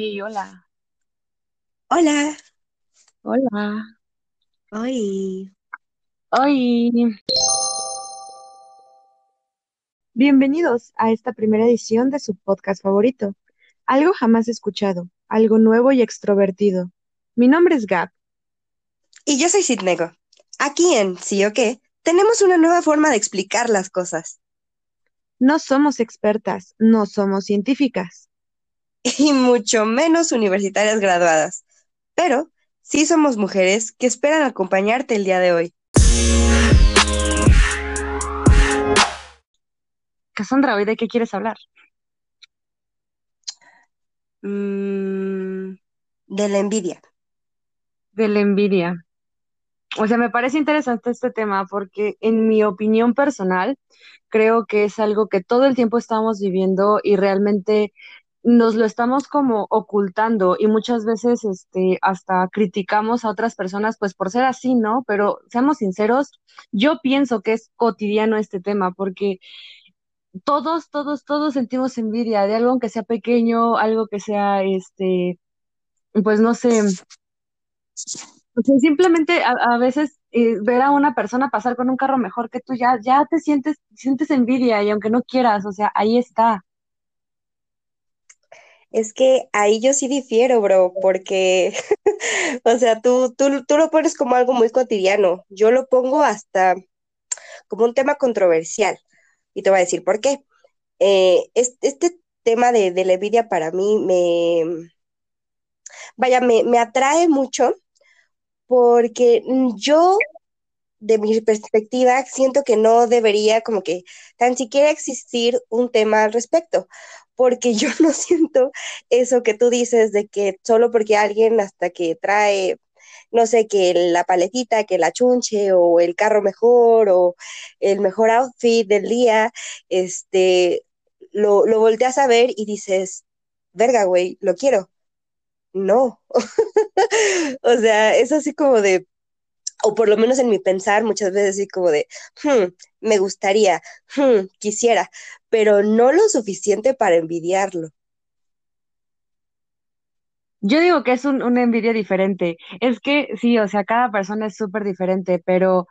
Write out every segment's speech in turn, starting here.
Sí, hola. Hola, Hola. hoy. Hoy, bienvenidos a esta primera edición de su podcast favorito. Algo jamás escuchado, algo nuevo y extrovertido. Mi nombre es Gab. Y yo soy Sidnego. Aquí en Sí o qué tenemos una nueva forma de explicar las cosas. No somos expertas, no somos científicas. Y mucho menos universitarias graduadas. Pero sí somos mujeres que esperan acompañarte el día de hoy. Cassandra, ¿hoy de qué quieres hablar? Mm, de la envidia. De la envidia. O sea, me parece interesante este tema porque en mi opinión personal, creo que es algo que todo el tiempo estamos viviendo y realmente nos lo estamos como ocultando y muchas veces este hasta criticamos a otras personas pues por ser así, ¿no? Pero seamos sinceros, yo pienso que es cotidiano este tema porque todos, todos, todos sentimos envidia de algo aunque sea pequeño, algo que sea este, pues no sé, o sea, simplemente a, a veces eh, ver a una persona pasar con un carro mejor que tú ya ya te sientes sientes envidia y aunque no quieras, o sea, ahí está. Es que ahí yo sí difiero, bro, porque, o sea, tú, tú, tú lo pones como algo muy cotidiano. Yo lo pongo hasta como un tema controversial. Y te voy a decir por qué. Eh, es- este, tema de, de la envidia para mí me, vaya, me, me atrae mucho porque yo, de mi perspectiva, siento que no debería como que tan siquiera existir un tema al respecto, porque yo no siento eso que tú dices de que solo porque alguien hasta que trae, no sé, que la paletita, que la chunche o el carro mejor o el mejor outfit del día, este, lo, lo volteas a ver y dices, verga, güey, lo quiero. No, o sea, es así como de, o por lo menos en mi pensar, muchas veces así como de, "Hmm, me gustaría, hmm, quisiera, pero no lo suficiente para envidiarlo. Yo digo que es un, una envidia diferente. Es que sí, o sea, cada persona es súper diferente, pero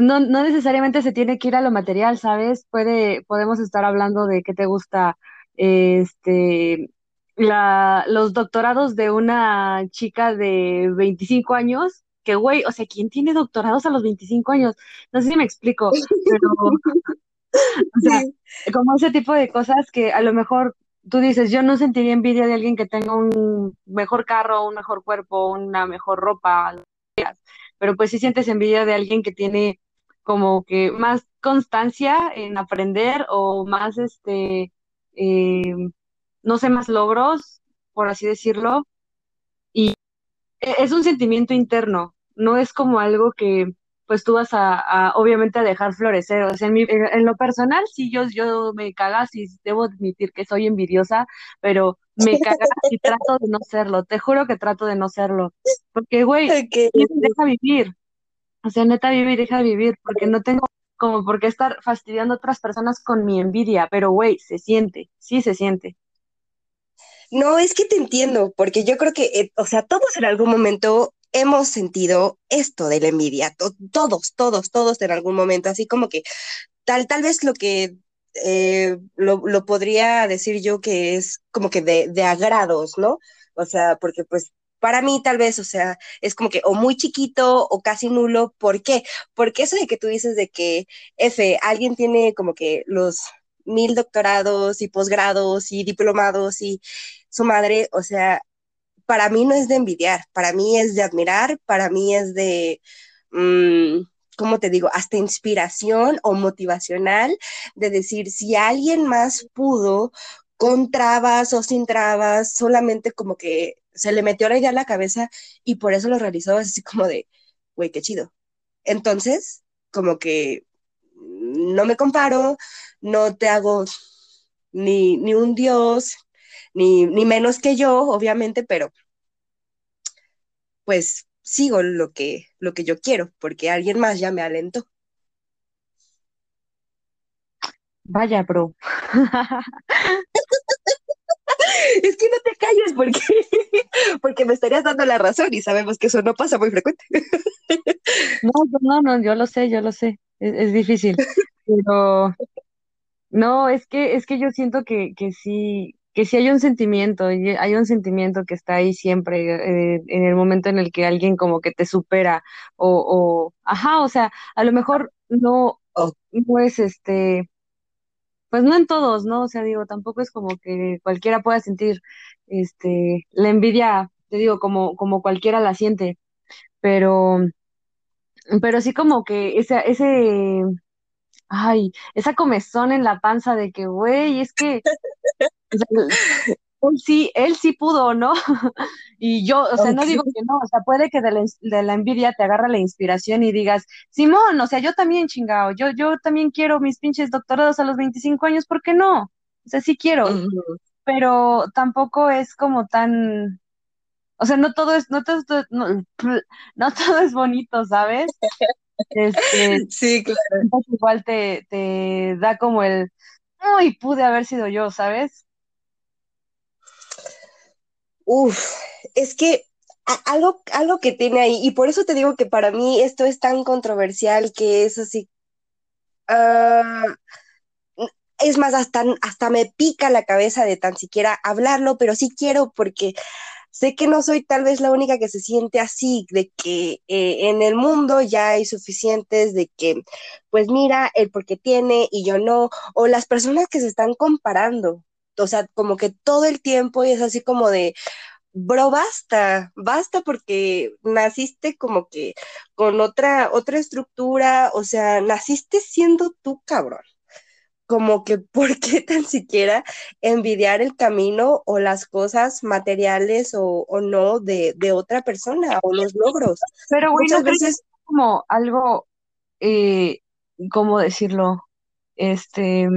no, no necesariamente se tiene que ir a lo material, ¿sabes? Puede, podemos estar hablando de qué te gusta, este, la, los doctorados de una chica de 25 años, que güey, o sea, ¿quién tiene doctorados a los 25 años? No sé si me explico, pero o sea, Sí. como ese tipo de cosas que a lo mejor tú dices, yo no sentiría envidia de alguien que tenga un mejor carro, un mejor cuerpo, una mejor ropa, pero pues sí sientes envidia de alguien que tiene como que más constancia en aprender o más, este, eh, no sé, más logros, por así decirlo. E- es un sentimiento interno, no es como algo que pues tú vas a, a, obviamente a dejar florecer. O sea, en, mi- en- en lo personal sí yo, yo me cagas y debo admitir que soy envidiosa, pero me caga y trato de no serlo, te juro que trato de no serlo, porque güey, Ok, vive y ok. deja vivir, o sea, neta vive y deja vivir, porque no tengo como por qué estar fastidiando a otras personas con mi envidia, pero güey, se siente, sí se siente. No, es que te entiendo, porque yo creo que, eh, o sea, todos en algún momento hemos sentido esto de la envidia, to- todos, todos, todos en algún momento, así como que tal, tal vez lo que eh, lo, lo podría decir yo que es como que de, de agrados, ¿no? O sea, porque pues para mí tal vez, o sea, es como que o muy chiquito o casi nulo. ¿Por qué? Porque eso de que tú dices de que, F, alguien tiene como que los mil doctorados y posgrados y diplomados y su madre, o sea, para mí no es de envidiar, para mí es de admirar, para mí es de, mmm, ¿cómo te digo? Hasta inspiración o motivacional de decir, si alguien más pudo con trabas o sin trabas, solamente como que se le metió la idea a la cabeza y por eso lo realizó, así como de, güey, qué chido. Entonces, como que no me comparo, no te hago ni, ni un dios, ni, ni menos que yo, obviamente, pero pues sigo lo que, lo que yo quiero, porque alguien más ya me alentó. Vaya, bro. es que no te calles porque, porque me estarías dando la razón y sabemos que eso no pasa muy frecuente. no, no, no, yo lo sé, yo lo sé, es, difícil, pero no, es que, es que yo siento que, que sí, que sí hay un sentimiento, hay un sentimiento que está ahí siempre, eh, en el momento en el que alguien como que te supera, o, o ajá, o sea, a lo mejor no, oh. no es este, pues no en todos, ¿no? O sea, digo, tampoco es como que cualquiera pueda sentir, este, la envidia, te digo, como, como cualquiera la siente, pero, pero sí como que ese, ese, ay, esa comezón en la panza de que, güey, es que él sí, él sí pudo, ¿no? y yo, o sea, no digo que no, o sea, puede que de la, envidia te agarra la inspiración y digas, Simón, o sea, yo también chingado, yo, yo también quiero mis pinches doctorados a los 25 años, ¿por qué no? O sea, sí quiero, pero tampoco es como tan, o sea, no todo es, no todo, no, no todo es bonito, ¿sabes? Este, sí, claro. Igual te, te da como el, uy, pude haber sido yo, ¿sabes? Uf, es que algo, algo que tiene ahí, y por eso te digo que para mí esto es tan controversial que es así. Ah, es más, hasta, hasta me pica la cabeza de tan siquiera hablarlo, pero sí quiero porque sé que no soy tal vez la única que se siente así, de que eh, en el mundo ya hay suficientes, de que, pues mira, el porque tiene y yo no, o las personas que se están comparando, o sea, como que todo el tiempo y es así como de, bro, basta, basta porque naciste como que con otra, otra estructura, o sea, naciste siendo tú cabrón. Como que, ¿por qué tan siquiera envidiar el camino o las cosas materiales o, no de, otra persona o los logros? Pero, güey, muchas veces como algo, eh, ¿cómo decirlo? Este,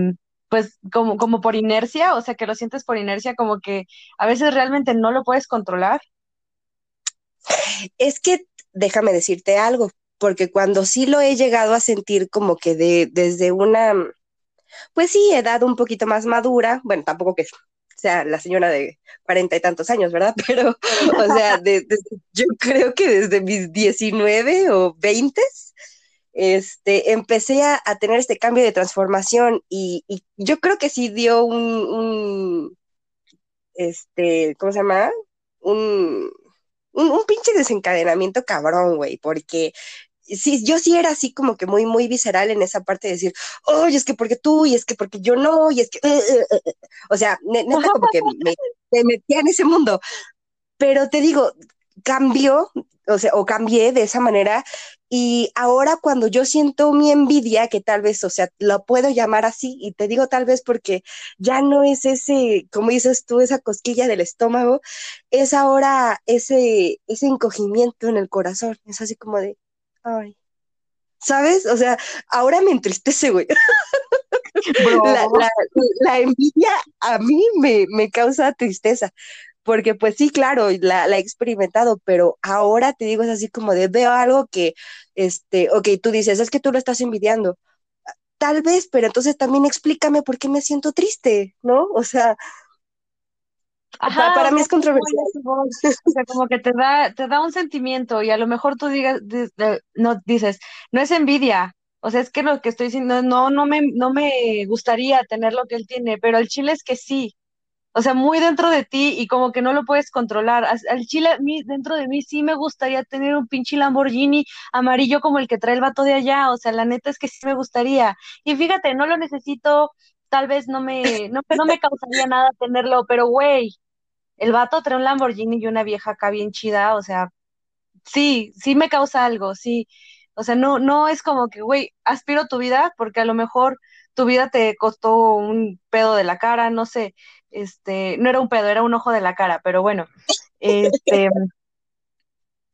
pues como, como por inercia, o sea, que lo sientes por inercia, como que a veces realmente no lo puedes controlar. Es que déjame decirte algo, porque cuando sí lo he llegado a sentir como que de, desde una, pues sí, edad un poquito más madura, bueno, tampoco que sea la señora de cuarenta y tantos años, ¿verdad? Pero, o sea, yo creo que desde mis 19 o 20 este, empecé a, tener este cambio de transformación y, yo creo que sí dio un, este, ¿cómo se llama? Un, un, pinche desencadenamiento cabrón, güey, porque sí, yo sí era así como que muy, muy visceral en esa parte de decir, oye, es que porque tú, y es que porque yo no, y es que, eh, eh, eh, o sea, neta como que me, me metía en ese mundo. Pero te digo, cambió, o sea, o cambié de esa manera y ahora cuando yo siento mi envidia, que tal vez, o sea, lo puedo llamar así, y te digo tal vez porque ya no es ese, como dices tú, esa cosquilla del estómago, es ahora ese, ese encogimiento en el corazón. Es así como de, ay, ¿sabes? O sea, ahora me entristece, güey. La, envidia a mí me, me causa tristeza, porque pues sí, claro, la, la, he experimentado, pero ahora te digo, es así como de veo algo que, este, ok, tú dices, es que tú lo estás envidiando. Tal vez, pero entonces también explícame por qué me siento triste, ¿no? O sea, para, mí es controversial. O sea, como que te da, te da un sentimiento y a lo mejor tú digas, no dices, no es envidia, o sea, es que lo que estoy diciendo, no, no me, no me gustaría tener lo que él tiene, pero el chile es que sí, o sea, muy dentro de ti y como que no lo puedes controlar. Al chile, mí, dentro de mí sí me gustaría tener un pinche Lamborghini amarillo como el que trae el vato de allá, o sea, la neta es que sí me gustaría. Y fíjate, no lo necesito, tal vez no me, no, no me causaría nada tenerlo, pero güey, el vato trae un Lamborghini y una vieja acá bien chida, o sea, sí, sí me causa algo, sí. O sea, no, no es como que, güey, aspiro tu vida porque a lo mejor tu vida te costó un pedo de la cara, no sé, este, no era un pedo, era un ojo de la cara, pero bueno, este,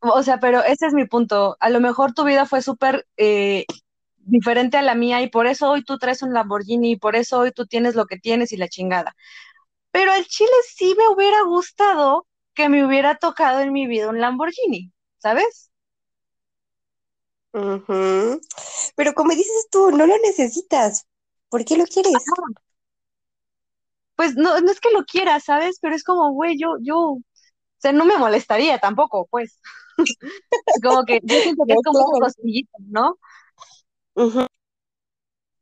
o sea, pero ese es mi punto. A lo mejor tu vida fue súper eh, diferente a la mía y por eso hoy tú traes un Lamborghini y por eso hoy tú tienes lo que tienes y la chingada. Pero al Chile sí me hubiera gustado que me hubiera tocado en mi vida un Lamborghini, ¿sabes? Pero como dices tú, no lo necesitas. ¿Por qué lo quieres? pues no, no es que lo quiera, ¿sabes? Pero es como, güey, yo, yo, o sea, no me molestaría tampoco, pues. como que yo siento que es como un cosquillito, ¿no?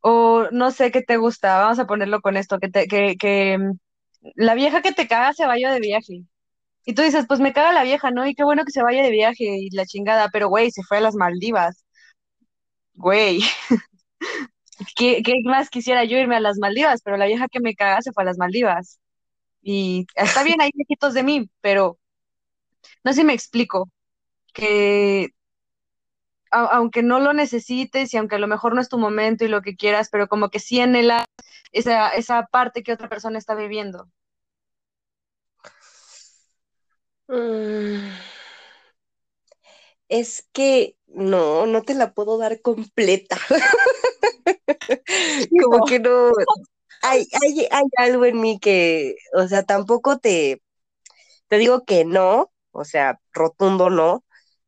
O no sé qué te gusta, vamos a ponerlo con esto, que, te, que, que la vieja que te caga se vaya de viaje. Y tú dices, pues me caga la vieja, ¿no? Y qué bueno que se vaya de viaje y la chingada, pero güey, se fue a las Maldivas. Güey. ¿Qué, ¿Qué, más quisiera yo irme a las Maldivas? Pero la vieja que me caga se fue a las Maldivas. Y está bien, hay viejitos de mí, pero no sé si me explico. Que aunque no lo necesites y aunque a lo mejor no es tu momento y lo que quieras, pero como que sí anhelas esa, esa parte que otra persona está viviendo. Mm. Es que no, no te la puedo dar completa. como que no. Hay, hay, hay algo en mí que, o sea, tampoco te, te digo que no, o sea, rotundo no,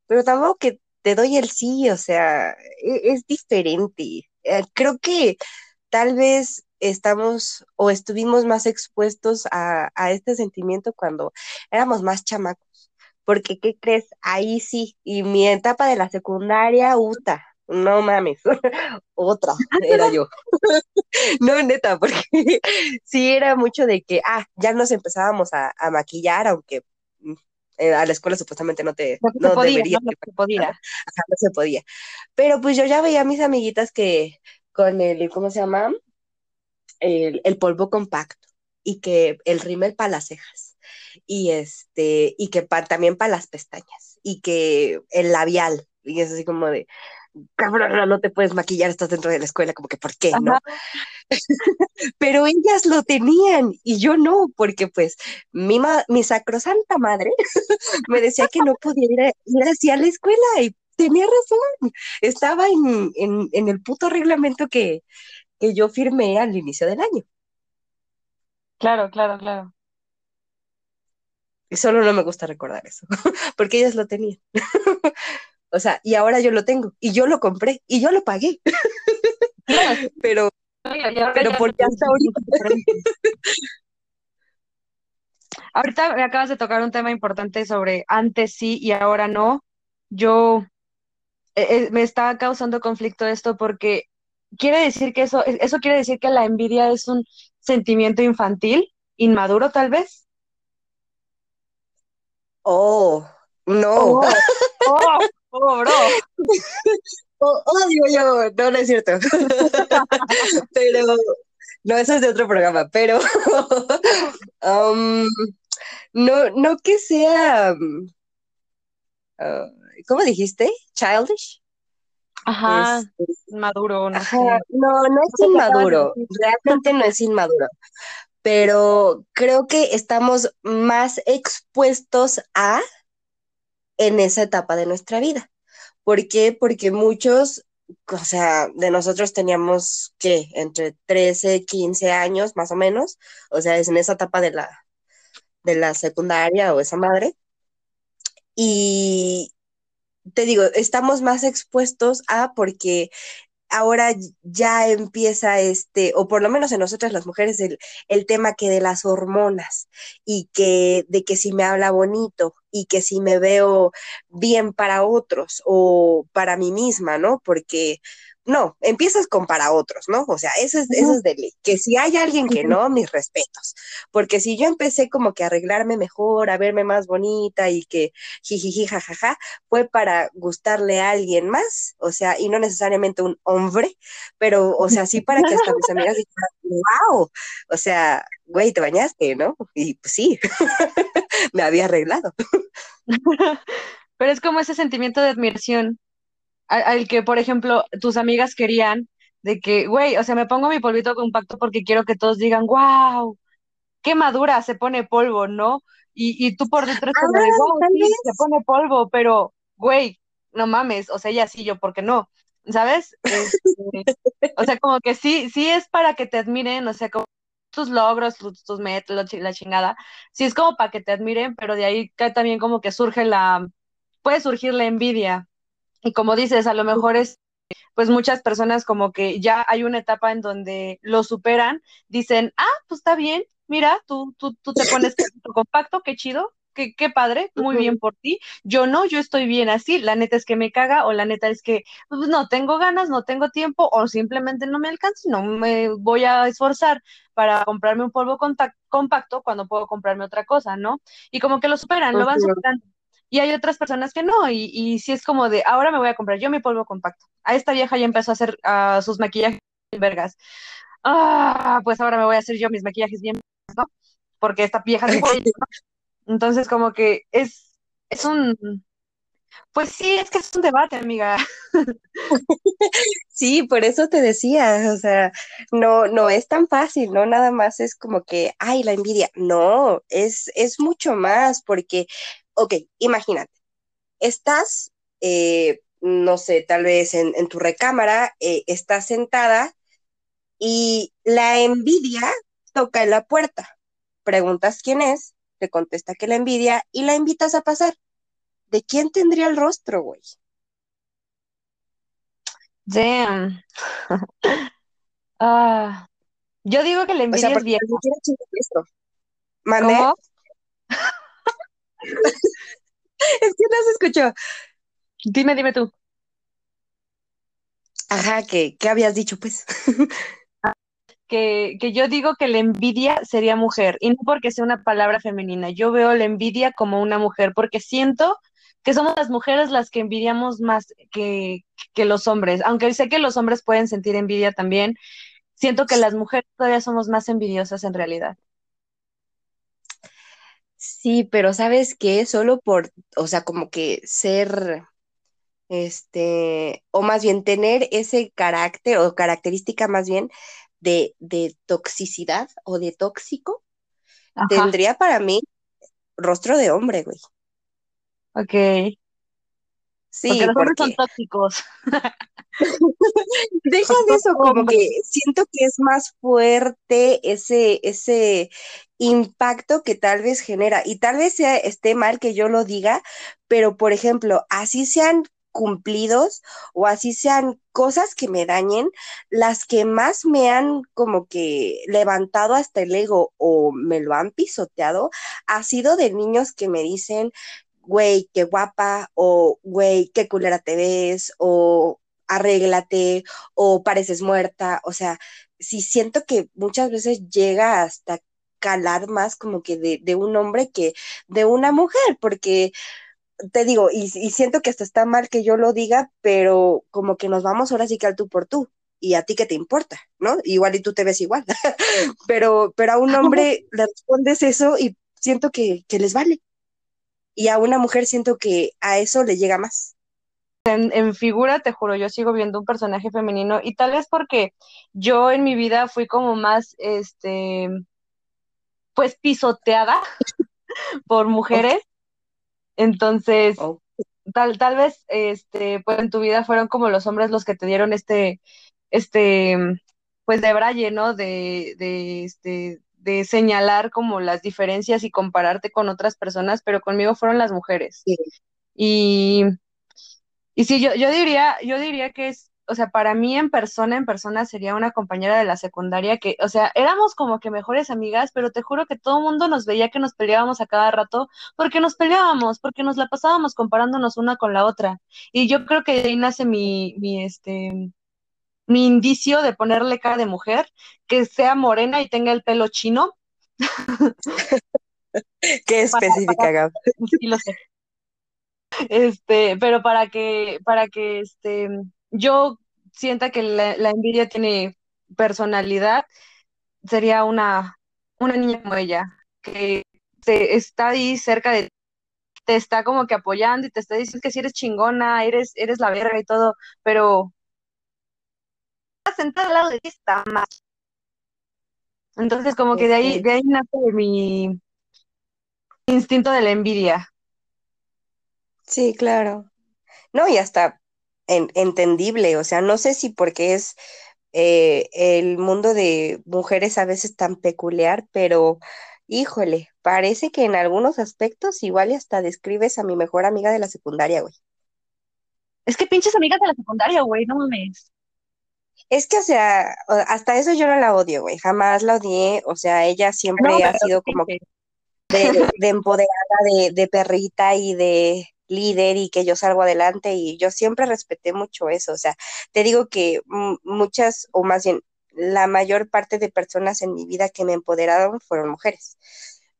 pero tampoco que te doy el sí, o sea, e, es, diferente. Eh, creo que tal vez estamos o estuvimos más expuestos a, a, este sentimiento cuando éramos más chamacos. Porque, ¿qué crees? Ahí sí, y mi etapa de la secundaria, uta, no mames, otra era yo. no, neta, porque sí era mucho de que, ah, ya nos empezábamos a, a maquillar, aunque eh, a la escuela supuestamente no te no, no podía, debería, no, se podía. Ajá, no se podía. Pero pues yo ya veía a mis amiguitas que con el, ¿cómo se llama? El, el polvo compacto y que el rímel para las cejas y este y que pa, también para las pestañas y que el labial y es así como de cabrón, no te puedes maquillar, estás dentro de la escuela, como que ¿por qué? ¿No? Pero ellas lo tenían y yo no, porque pues mi, ma mi sacrosanta madre me decía que no podía ir, a, ir así a la escuela y tenía razón, estaba en, en, en el puto reglamento que, que yo firmé al inicio del año. Claro, claro, claro. Y solo no me gusta recordar eso, porque ellas lo tenían. O sea, y ahora yo lo tengo, y yo lo compré, y yo lo pagué. pero, pero por qué hasta ahorita. Ahorita me acabas de tocar un tema importante sobre antes sí y ahora no. Yo eh, me está causando conflicto esto porque quiere decir que eso, eso quiere decir que la envidia es un sentimiento infantil, inmaduro tal vez. Oh, no. Oh, oh. Oh, bro. Oh, digo yo, no, no es cierto. pero, no, eso es de otro programa, pero um, no, no que sea, uh, ¿cómo dijiste? Childish. Ajá, este, maduro, no ajá, No, no es inmaduro, realmente no es inmaduro, pero creo que estamos más expuestos a en esa etapa de nuestra vida. ¿Por qué? Porque muchos, o sea, de nosotros teníamos que entre 13, 15 años más o menos, o sea, es en esa etapa de la, de la secundaria o esa madre. Y te digo, estamos más expuestos a porque ahora ya empieza este, o por lo menos en nosotras las mujeres, el, el, tema que de las hormonas y que de que si me habla bonito y que si me veo bien para otros o para mí misma, ¿no? Porque no, empiezas con para otros, ¿no? O sea, eso es, eso es de ley. Que si hay alguien que no, mis respetos. Porque si yo empecé como que a arreglarme mejor, a verme más bonita y que jijiji, jajaja, fue para gustarle a alguien más, o sea, y no necesariamente un hombre, pero, o sea, sí para que hasta mis amigas dijeran, wow, o sea, güey, te bañaste, ¿no? Y pues sí, me había arreglado. pero es como ese sentimiento de admiración al, que, por ejemplo, tus amigas querían, de que, güey, o sea, me pongo mi polvito compacto porque quiero que todos digan, wow, qué madura se pone polvo, ¿no? Y, y tú por detrás como de, wow, ah, sí, se pone polvo, pero, güey, no mames, o sea, ella sí, yo, ¿por qué no? ¿Sabes? Este, o sea, como que sí, sí es para que te admiren, o sea, como tus logros, tus, tus metas, la chingada, sí es como para que te admiren, pero de ahí también como que surge la, puede surgir la envidia, y como dices, a lo mejor es, pues muchas personas como que ya hay una etapa en donde lo superan, dicen, ah, pues está bien, mira, tú, tú, tú te pones tu compacto, qué chido, qué, qué padre, muy bien por ti. Yo no, yo estoy bien así, la neta es que me caga o la neta es que pues, no tengo ganas, no tengo tiempo o simplemente no me alcanza, no me voy a esforzar para comprarme un polvo compacto cuando puedo comprarme otra cosa, ¿no? Y como que lo superan, lo van superando. Y hay otras personas que no, y, y si es como de, ahora me voy a comprar yo mi polvo compacto. A esta vieja ya empezó a hacer uh, sus maquillajes vergas. Ah, pues ahora me voy a hacer yo mis maquillajes bien, ¿no? Porque esta vieja se ¿no? Entonces, como que es, es un, pues sí, es que es un debate, amiga. Sí, por eso te decía, o sea, no, no es tan fácil, ¿no? Nada más es como que, ay, la envidia. No, es, es mucho más, porque, ok, imagínate, estás, eh, no sé, tal vez en, en tu recámara, eh, estás sentada y la envidia toca en la puerta. Preguntas quién es, te contesta que la envidia y la invitas a pasar. ¿De quién tendría el rostro, güey? Damn. ah, yo digo que la envidia o sea, es vieja. ¿Cómo? es que no se escuchó. Dime, dime tú. Ajá, ¿qué, qué habías dicho, pues? que, que, yo digo que la envidia sería mujer, y no porque sea una palabra femenina, yo veo la envidia como una mujer, porque siento que somos las mujeres las que envidiamos más que, que los hombres, aunque sé que los hombres pueden sentir envidia también, siento que las mujeres todavía somos más envidiosas en realidad. Sí, pero sabes que solo por, o sea, como que ser, este, o más bien tener ese carácter o característica más bien de, de toxicidad o de tóxico, tendría para mí rostro de hombre, güey. Ok. Sí, porque los hombres son tóxicos. Deja de eso, como que siento que es más fuerte ese, ese impacto que tal vez genera. Y tal vez sea, esté mal que yo lo diga, pero por ejemplo, así sean cumplidos o así sean cosas que me dañen, las que más me han como que levantado hasta el ego o me lo han pisoteado, ha sido de niños que me dicen, güey, qué guapa, o güey, qué culera te ves, o arréglate, o pareces muerta, o sea, sí siento que muchas veces llega hasta calar más como que de, un hombre que de una mujer, porque te digo, y, siento que hasta está mal que yo lo diga, pero como que nos vamos ahora sí que al tú por tú. Y a ti qué te importa, ¿no? Igual y tú te ves igual. pero, pero a un hombre le respondes eso y siento que, que les vale y a una mujer siento que a eso le llega más. En, figura, te juro, yo sigo viendo un personaje femenino y tal vez porque yo en mi vida fui como más, este, pues pisoteada por mujeres. Entonces, tal, tal vez, este, pues en tu vida fueron como los hombres los que te dieron este, este, pues de braille, ¿no? De, de, este, de señalar como las diferencias y compararte con otras personas, pero conmigo fueron las mujeres. Y, y sí, yo, yo diría, yo diría que es, o sea, para mí en persona, en persona sería una compañera de la secundaria que, o sea, éramos como que mejores amigas, pero te juro que todo el mundo nos veía que nos peleábamos a cada rato, porque nos peleábamos, porque nos la pasábamos comparándonos una con la otra. Y yo creo que ahí nace mi, mi, este, mi indicio de ponerle cara de mujer, que sea morena y tenga el pelo chino. Qué específica, Gab. Sí, lo sé. Este, pero para que, para que este, yo sienta que la, envidia tiene personalidad, sería una, una niña como ella, que está ahí cerca de te está como que apoyando y te está diciendo que si eres chingona, eres, eres la verga y todo, pero sentada al lado de ti está más. Entonces, como que de ahí, de ahí nace mi instinto de la envidia. Sí, claro. No, y hasta entendible, o sea, no sé si porque es eh, el mundo de mujeres a veces tan peculiar, pero híjole, parece que en algunos aspectos igual y hasta describes a mi mejor amiga de la secundaria, güey. Es que pinches amigas de la secundaria, güey, no mames. Es que, o sea, hasta eso yo no la odio, güey. Jamás la odié. O sea, ella siempre ha sido como de, de empoderada, de, de, perrita y de líder y que yo salgo adelante. Y yo siempre respeté mucho eso. O sea, te digo que muchas, o más bien, la mayor parte de personas en mi vida que me empoderaron fueron mujeres.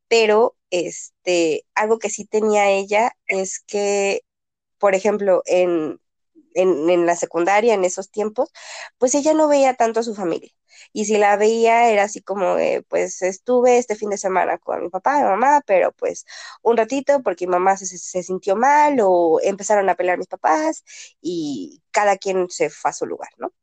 Pero, este, algo que sí tenía ella es que, por ejemplo, en, en, la secundaria, en esos tiempos, pues ella no veía tanto a su familia. Y si la veía era así como, pues estuve este fin de semana con mi papá y mamá, pero pues un ratito porque mi mamá se, sintió mal o empezaron a pelear mis papás y cada quien se fue a su lugar, ¿no?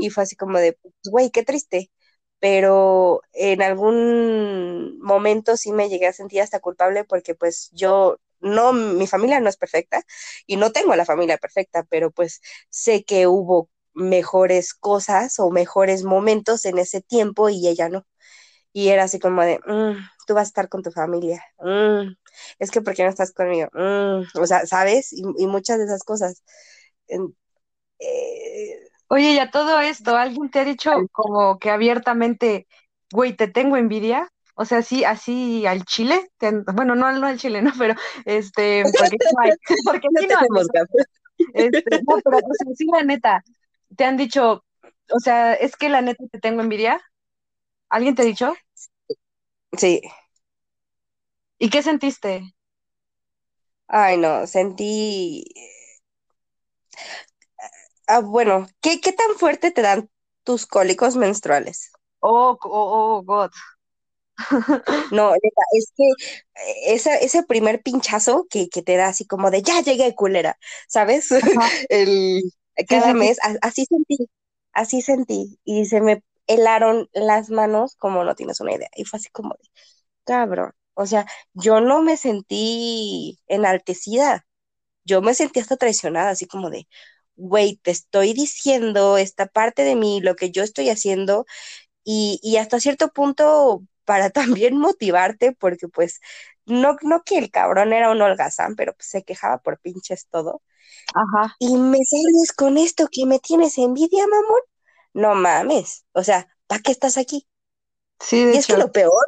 Y fue así como de, pues, güey, qué triste. Pero en algún momento sí me llegué a sentir hasta culpable porque pues yo no, mi familia no es perfecta y no tengo la familia perfecta, pero pues sé que hubo mejores cosas o mejores momentos en ese tiempo y ella no. Y era así como de, mm, tú vas a estar con tu familia, mm, es que ¿por qué no estás conmigo? Mm", o sea, ¿sabes? Y, muchas de esas cosas. Eh, Oye, ya todo esto, ¿alguien te ha dicho como que abiertamente, güey, te tengo envidia? O sea, sí, así al chile, bueno, no, no al chile, ¿no? Pero, este, porque no porque no, tenemos este, no, pero, o sea, sí, la neta, te han dicho, o sea, es que la neta te tengo envidia. ¿Alguien te ha dicho? Sí. ¿Y qué sentiste? Ay, no, sentí. Ah, bueno, ¿qué, ¿qué tan fuerte te dan tus cólicos menstruales? Oh, oh, oh, God. No, es que eh, ese, ese primer pinchazo que, te da así como de ya llegué culera, ¿sabes? El, cada mes, así sentí, así sentí, y se me helaron las manos como no tienes una idea, y fue así como de, cabrón, o sea, yo no me sentí enaltecida, yo me sentí hasta traicionada, así como de, güey, te estoy diciendo esta parte de mí, lo que yo estoy haciendo, y, y hasta cierto punto para también motivarte, porque pues no, no que el cabrón era un holgazán, pero pues, se quejaba por pinches todo. Ajá. Y me sales con esto que me tienes envidia, mamón. No mames. O sea, ¿para qué estás aquí? Sí, de y es que lo peor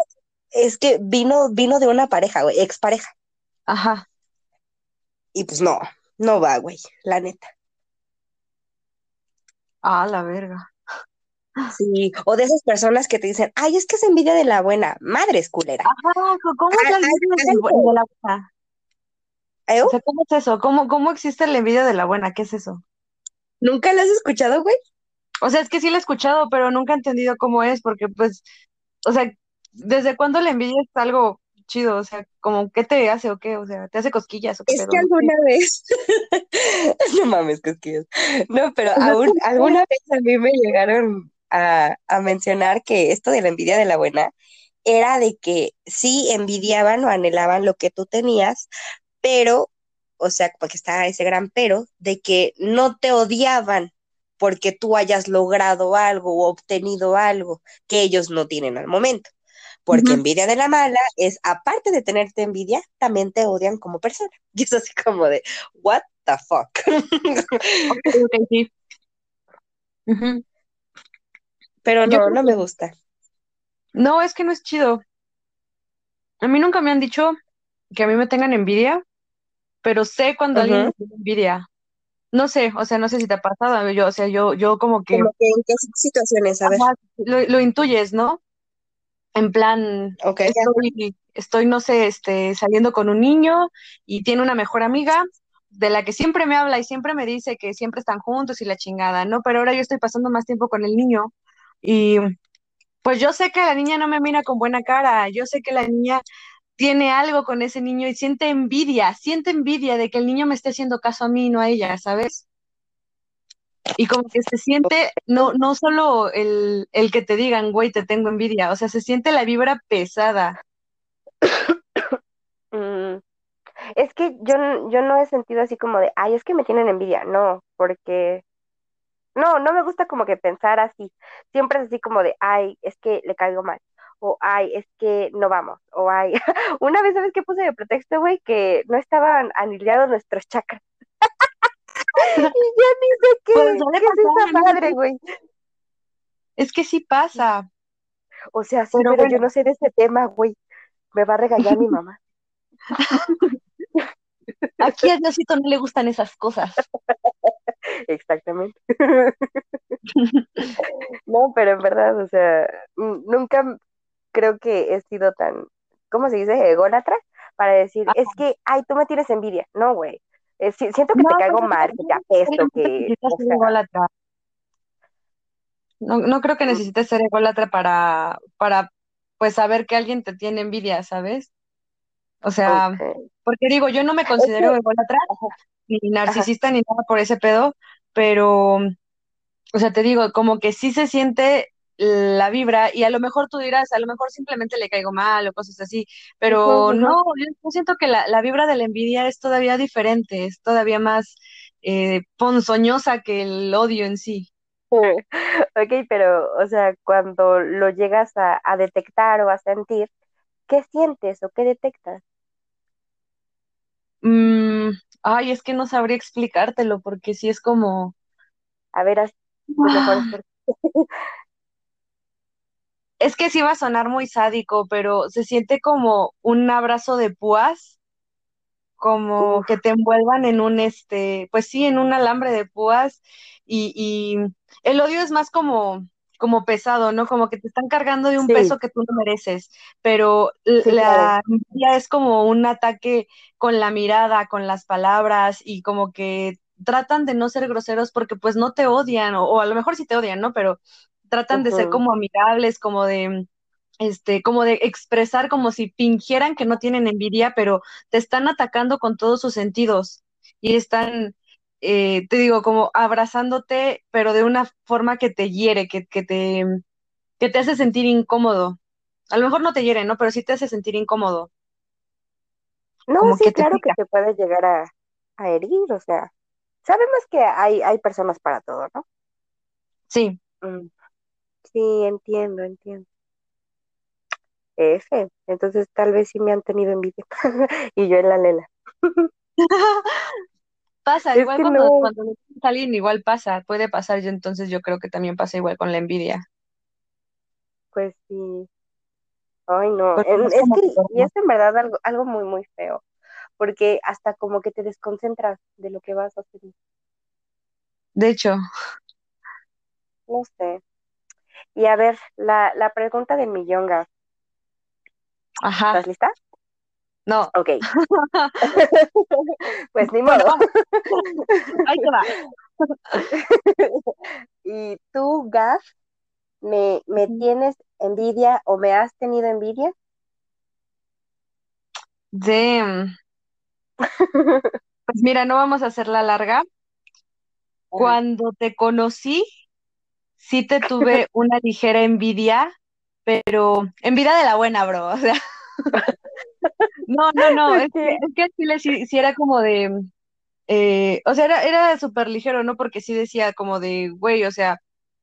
es que vino, vino de una pareja, güey, expareja. Ajá. Y pues no, no va, güey, la neta. Ah, la verga. Sí, o de esas personas que te dicen, ay, es que es envidia de la buena, madre es culera. Ajá, ¿cómo es la envidia de, la buena? ¿Eh? O sea, ¿cómo es eso? ¿Cómo, ¿Cómo existe la envidia de la buena? ¿Qué es eso? ¿Nunca la has escuchado, güey? O sea, es que sí la he escuchado, pero nunca he entendido cómo es, porque pues, o sea, ¿desde cuándo la envidia es algo chido? O sea, como, ¿qué te hace o qué? O sea, ¿te hace cosquillas o qué? Es que alguna vez, no mames, cosquillas. No, pero aún, alguna vez a mí me llegaron a, mencionar que esto de la envidia de la buena era de que sí envidiaban o anhelaban lo que tú tenías, pero, o sea, porque está ese gran pero, de que no te odiaban porque tú hayas logrado algo o obtenido algo que ellos no tienen al momento. Porque envidia de la mala es, aparte de tenerte envidia, también te odian como persona. Y es así como de, what the fuck. Pero no, no me gusta. No, es que no es chido. A mí nunca me han dicho que a mí me tengan envidia, pero sé cuando alguien me tiene envidia. No sé, o sea, no sé si te ha pasado, yo, o sea, yo, yo como que... Como que en qué situaciones, a ver. lo, intuyes, ¿no? En plan, estoy, estoy, no sé, este, saliendo con un niño y tiene una mejor amiga de la que siempre me habla y siempre me dice que siempre están juntos y la chingada, ¿no? Pero ahora yo estoy pasando más tiempo con el niño y pues yo sé que la niña no me mira con buena cara, yo sé que la niña tiene algo con ese niño y siente envidia, siente envidia de que el niño me esté haciendo caso a mí, no a ella, ¿sabes? Y como que se siente, no, no solo el, el que te digan, güey, te tengo envidia, o sea, se siente la vibra pesada. Mm, es que yo, yo no he sentido así como de, ay, es que me tienen envidia, no, porque no, no me gusta como que pensar así. Siempre es así como de, ay, es que le caigo mal. O, ay, es que no vamos. O, ay, una vez, ¿sabes qué puse de pretexto, güey? Que no estaban alineados nuestros chakras. y ya ni sé qué, pues, qué es esa madre, güey. Es que sí pasa. O sea, sí, pero, yo no sé de ese tema, güey. Me va a regañar mi mamá. Aquí a Diosito no le gustan esas cosas. Exactamente. no, pero en verdad, o sea, nunca creo que he sido tan, ¿cómo se dice? Ególatra para decir, es que, ay, tú me tienes envidia. No, güey. Eh, siento que te caigo mal, que te apesto, que... No, no creo que necesites ser ególatra para, para, pues, saber que alguien te tiene envidia, ¿sabes? O sea, porque digo, yo no me considero ególatra, ni narcisista, ni nada por ese pedo, pero, o sea, te digo, como que sí se siente la vibra y a lo mejor tú dirás, a lo mejor simplemente le caigo mal o cosas así, pero no, yo, siento que la, vibra de la envidia es todavía diferente, es todavía más eh, ponzoñosa que el odio en sí. ok, pero, o sea, cuando lo llegas a, detectar o a sentir, ¿qué sientes o qué detectas? Mm, ay, es que no sabría explicártelo porque sí es como... A ver, haz Es que sí va a sonar muy sádico, pero se siente como un abrazo de púas, como que te envuelvan en un, este, pues sí, en un alambre de púas y, y el odio es más como, como pesado, ¿no? Como que te están cargando de un peso que tú no mereces, pero la envidia es como un ataque con la mirada, con las palabras y como que tratan de no ser groseros porque pues no te odian o, o a lo mejor sí te odian, ¿no? Pero tratan de ser como amigables, como de, este, como de expresar como si fingieran que no tienen envidia, pero te están atacando con todos sus sentidos y están, eh, te digo, como abrazándote, pero de una forma que te hiere, que, que, te, que te hace sentir incómodo. A lo mejor no te hiere, ¿no? Pero sí te hace sentir incómodo. No, sí, claro que te puede llegar a, herir, o sea, sabemos que hay, hay personas para todo, ¿no? Sí. Mm. Sí, entiendo, entiendo. F, entonces tal vez sí me han tenido envidia y yo en la lela. pasa, igual cuando, cuando alguien igual pasa, puede pasar, yo entonces yo creo que también pasa igual con la envidia. Pues sí. Ay, no, es, que y es en verdad algo, algo muy, muy feo, porque hasta como que te desconcentras de lo que vas a hacer. De hecho. No sé. Y a ver, la, la pregunta de millón, Ajá. ¿Estás lista? No. Ok. pues ni modo. Ahí te va. ¿Y tú, Gaf, me, me tienes envidia o me has tenido envidia? Damn. Pues mira, no vamos a hacerla larga. Cuando te conocí, sí te tuve una ligera envidia, pero envidia de la buena, bro. O sea, no, no, no, es que, es Chile sí, era como de, eh, o sea, era, era súper ligero, ¿no? Porque sí decía como de, güey, o sea,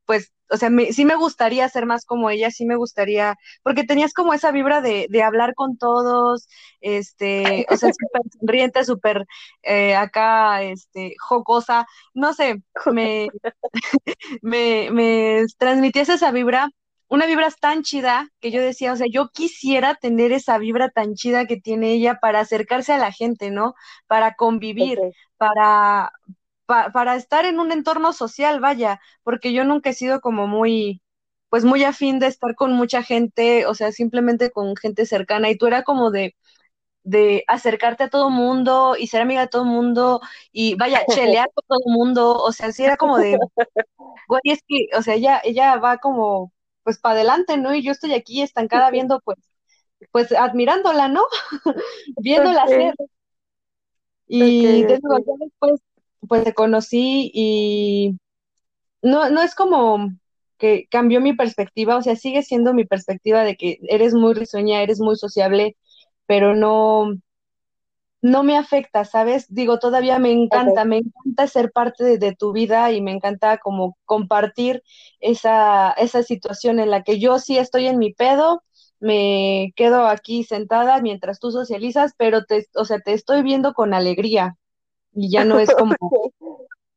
pues, o sea, sí me gustaría ser más como ella, sí me gustaría, porque tenías como esa vibra de, de hablar con todos, este, o sea, súper sonriente, súper eh, acá, este, jocosa, no sé, me, me, me transmitías esa vibra, una vibra tan chida que yo decía, o sea, yo quisiera tener esa vibra tan chida que tiene ella para acercarse a la gente, ¿no? Para convivir, para, para estar en un entorno social, vaya, porque yo nunca he sido como muy, pues muy afín de estar con mucha gente, o sea, simplemente con gente cercana, y tú era como de, de acercarte a todo mundo y ser amiga de todo mundo y vaya, chelear con todo mundo, o sea, sí era como de, güey, es que, o sea, ella, ella va como, pues para adelante, ¿no? Y yo estoy aquí estancada viendo, pues, pues admirándola, ¿no? Viéndola hacer. Y después, pues te conocí y no, no es como que cambió mi perspectiva, o sea, sigue siendo mi perspectiva de que eres muy risueña, eres muy sociable, pero no, no me afecta, ¿sabes? Digo, todavía me encanta, me encanta ser parte de, tu vida y me encanta como compartir esa, esa situación en la que yo sí estoy en mi pedo, me quedo aquí sentada mientras tú socializas, pero te, o sea, te estoy viendo con alegría y ya no es como,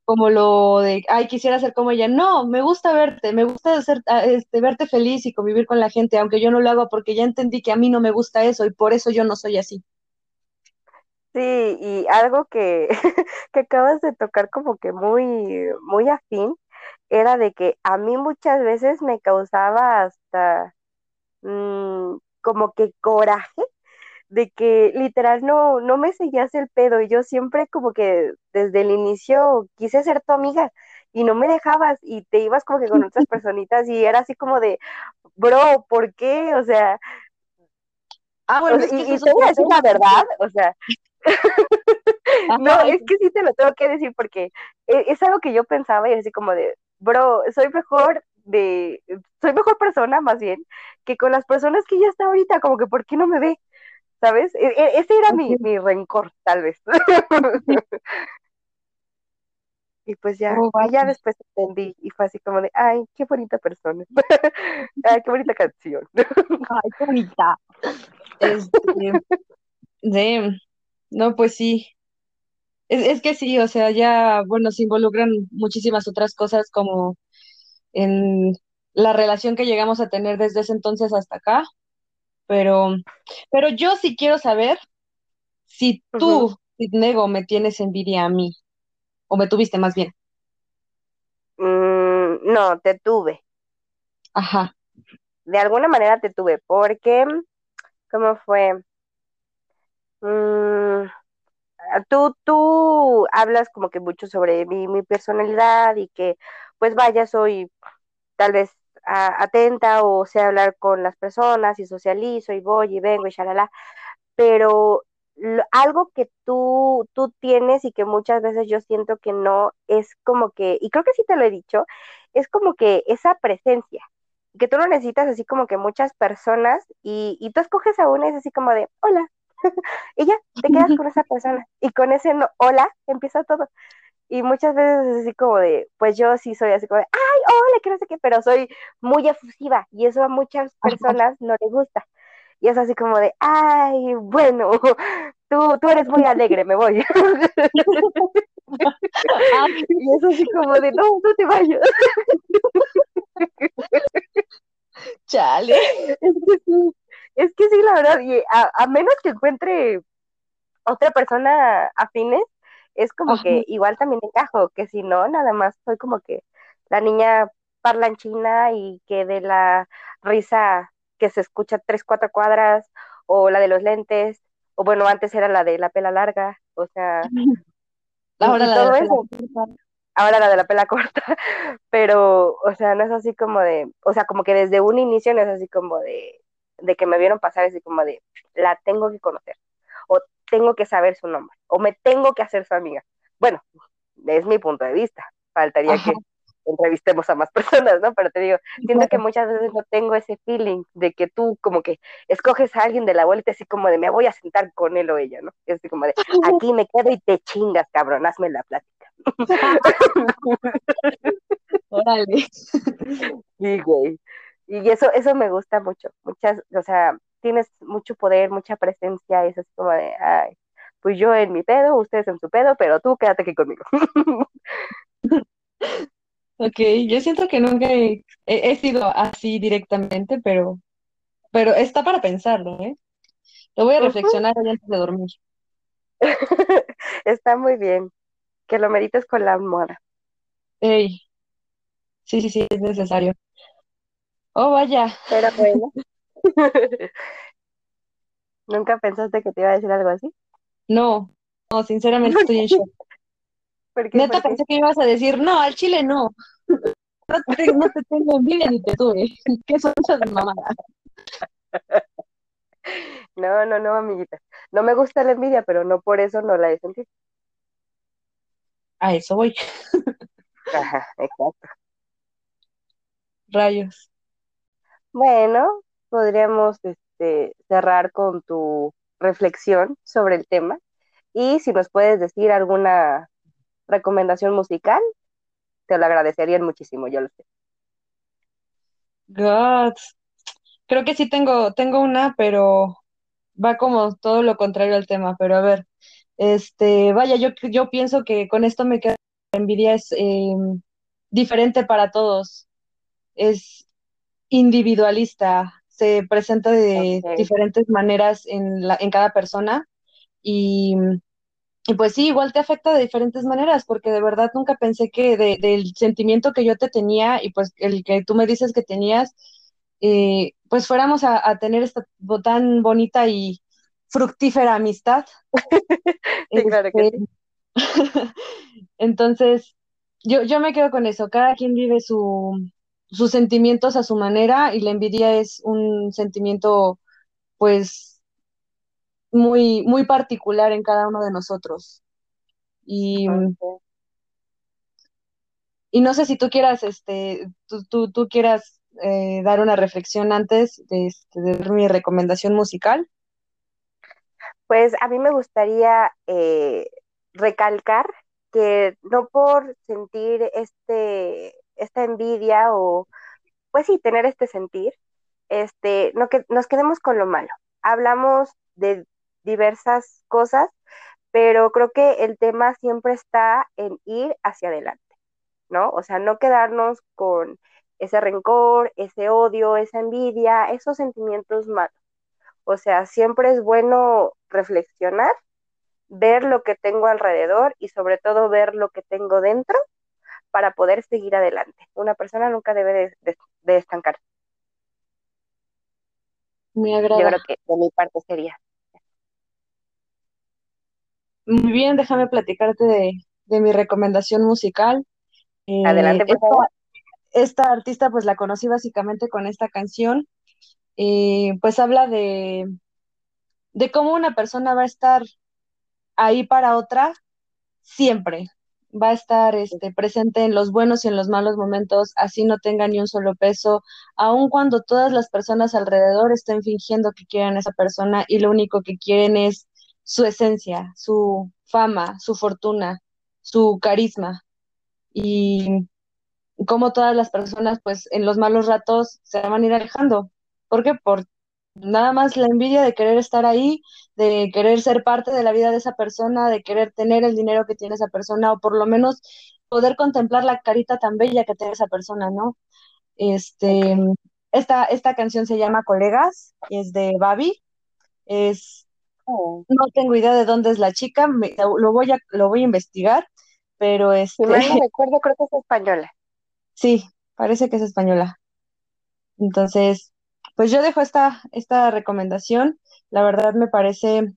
como lo de, ay, quisiera ser como ella. No, me gusta verte, me gusta hacer, ah, este, verte feliz y convivir con la gente, aunque yo no lo hago porque ya entendí que a mí no me gusta eso y por eso yo no soy así. Sí, y algo que, que acabas de tocar como que muy, muy afín, era de que a mí muchas veces me causaba hasta mm, como que coraje de que literal no, no me seguías el pedo y yo siempre como que desde el inicio quise ser tu amiga y no me dejabas y te ibas como que con otras personitas y era así como de, bro, ¿por qué? O sea, ah, bueno, y, y te voy a decir la verdad, o sea, no, es que sí te lo tengo que decir porque e, es, algo que yo pensaba y así como de, bro, soy mejor de, soy mejor persona más bien que con las personas que ya está ahorita, como que ¿por qué no me ve? ¿Sabes? E, e, ese era mi, mi rencor, tal vez. y pues ya, Oh, ya después entendí y fue así como de, ay, qué bonita persona, ay, qué bonita canción. Ay, qué bonita. Este, de, no, pues sí. Es, es que sí, o sea, ya, bueno, se involucran muchísimas otras cosas como en la relación que llegamos a tener desde ese entonces hasta acá, pero, pero yo sí quiero saber si Ujú. tú, Nego, me tienes envidia a mí, o me tuviste más bien. Mm, no, te tuve, Ajá. de alguna manera te tuve, porque, ¿cómo fue? Mm, tú, tú hablas como que mucho sobre mi, mi personalidad y que, pues vaya, soy tal vez atenta o sé hablar con las personas y socializo y voy y vengo y shalala, pero algo que tú, tú tienes y que muchas veces yo siento que no es como que, y creo que sí te lo he dicho, es como que esa presencia, que tú no necesitas así como que muchas personas y, y tú escoges a una es así como de, hola, y ya, te quedas con esa persona y con ese no- hola empieza todo. Y muchas veces es así como de, pues yo sí soy así como de, ay, hola, que no sé qué, pero soy muy efusiva y eso a muchas personas no les gusta. Y es así como de, ay, bueno, tú, tú eres muy alegre, me voy. Y es así como de, no, no te vayas. chale. Es que sí, y a, a menos que encuentre otra persona afines, es como Ajá. que igual también encajo, que si no, nada más soy como que la niña parlanchina y que de la risa que se escucha tres, cuatro cuadras, o la de los lentes, o bueno, antes era la de la pela larga, o sea, Ahora la de la eso, ahora la de la pela corta, pero, o sea, no es así como de, o sea, como que desde un inicio no es así como de, de que me vieron pasar, así como de, la tengo que conocer, o tengo que saber su nombre, o me tengo que hacer su amiga. Bueno, es mi punto de vista, faltaría Ajá, que entrevistemos a más personas, ¿no? Pero te digo, siento que muchas veces no tengo ese feeling de que tú como que escoges a alguien de la vuelta así como de me voy a sentar con él o ella, ¿no? Es así como de aquí me quedo y te chingas, cabrón, hazme la plática. Órale. Sí, güey. Y eso, eso me gusta mucho. Muchas, o sea, tienes mucho poder, mucha presencia, y eso es como de, ay, pues yo en mi pedo, ustedes en su pedo, pero tú quédate aquí conmigo. Ok, yo siento que nunca he, he- he sido así directamente, pero, pero está para pensarlo, ¿eh? Lo voy a reflexionar hoy antes de dormir. Está muy bien, que lo merites con la almohada. Ey, sí, sí, sí, es necesario. Oh, vaya. Pero bueno, ¿nunca pensaste que te iba a decir algo así? No, no, sinceramente ¿Por estoy en shock. ¿Por qué? Neta ¿Por qué? pensé que ibas a decir, no, al chile no. No te, no te tengo envidia ni te tuve. ¿Qué son esas mamadas? No, no, no, amiguita. No me gusta la envidia, pero no por eso no la he sentido. A eso voy. Ajá, exacto. Rayos. Bueno, podríamos este, cerrar con tu reflexión sobre el tema y si nos puedes decir alguna recomendación musical, te lo agradecerían muchísimo, yo lo sé. God. Creo que sí tengo, tengo una, pero va como todo lo contrario al tema. Pero a ver, este, vaya, yo, yo pienso que con esto me queda envidia es em, diferente para todos, es individualista, se presenta de diferentes maneras en, la, en cada persona y, y, pues sí, igual te afecta de diferentes maneras, porque de verdad nunca pensé que de, del sentimiento que yo te tenía y pues el que tú me dices que tenías, eh, pues fuéramos a, a, tener esta tan bonita y fructífera amistad. sí, claro que sí. Entonces, yo, yo me quedo con eso, cada quien vive su, sus sentimientos a su manera y la envidia es un sentimiento pues muy, muy particular en cada uno de nosotros. Y, okay. y no sé si tú quieras, este, tú, tú, tú quieras eh, dar una reflexión antes de, este, de mi recomendación musical. Pues a mí me gustaría eh, recalcar que no por sentir este, esta envidia o, pues sí, tener este sentir, este, no que nos quedemos con lo malo. Hablamos de diversas cosas, pero creo que el tema siempre está en ir hacia adelante, ¿no? O sea, no quedarnos con ese rencor, ese odio, esa envidia, esos sentimientos malos. O sea, siempre es bueno reflexionar, ver lo que tengo alrededor y sobre todo ver lo que tengo dentro para poder seguir adelante. Una persona nunca debe de, de, de estancar. Me agrada. Yo creo que de mi parte sería. Muy bien, déjame platicarte de, de mi recomendación musical. Eh, Adelante, por esta, favor. Esta artista, pues la conocí básicamente con esta canción. Eh, pues habla de, de cómo una persona va a estar ahí para otra siempre. Va a estar este, presente en los buenos y en los malos momentos, así no tenga ni un solo peso, aun cuando todas las personas alrededor estén fingiendo que quieren a esa persona y lo único que quieren es su esencia, su fama, su fortuna, su carisma. Y como todas las personas, pues en los malos ratos se van a ir alejando. ¿Por qué? Por nada más la envidia de querer estar ahí, de querer ser parte de la vida de esa persona, de querer tener el dinero que tiene esa persona, o por lo menos poder contemplar la carita tan bella que tiene esa persona, ¿no? Este, esta, esta canción se llama Colegas, es de Babi, es, oh. no tengo idea de dónde es la chica, me, lo, voy a, lo voy a investigar, pero este... Si mal no recuerdo, creo que es española. Sí, parece que es española. Entonces, pues yo dejo esta, esta recomendación. La verdad me parece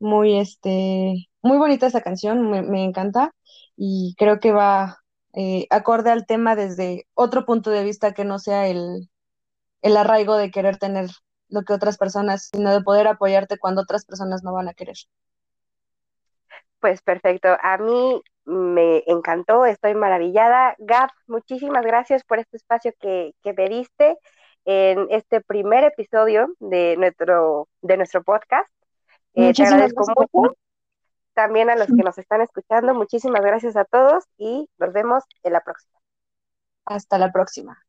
muy, este, muy bonita esta canción, me, encanta y creo que va eh, acorde al tema desde otro punto de vista que no sea el, el arraigo de querer tener lo que otras personas, sino de poder apoyarte cuando otras personas no van a querer. Pues perfecto. A mí me encantó, estoy maravillada. Gab, muchísimas gracias por este espacio que, que me diste en este primer episodio de nuestro, de nuestro podcast. Eh, te agradezco gracias. mucho. También a los que nos están escuchando, muchísimas gracias a todos y nos vemos en la próxima. Hasta la próxima.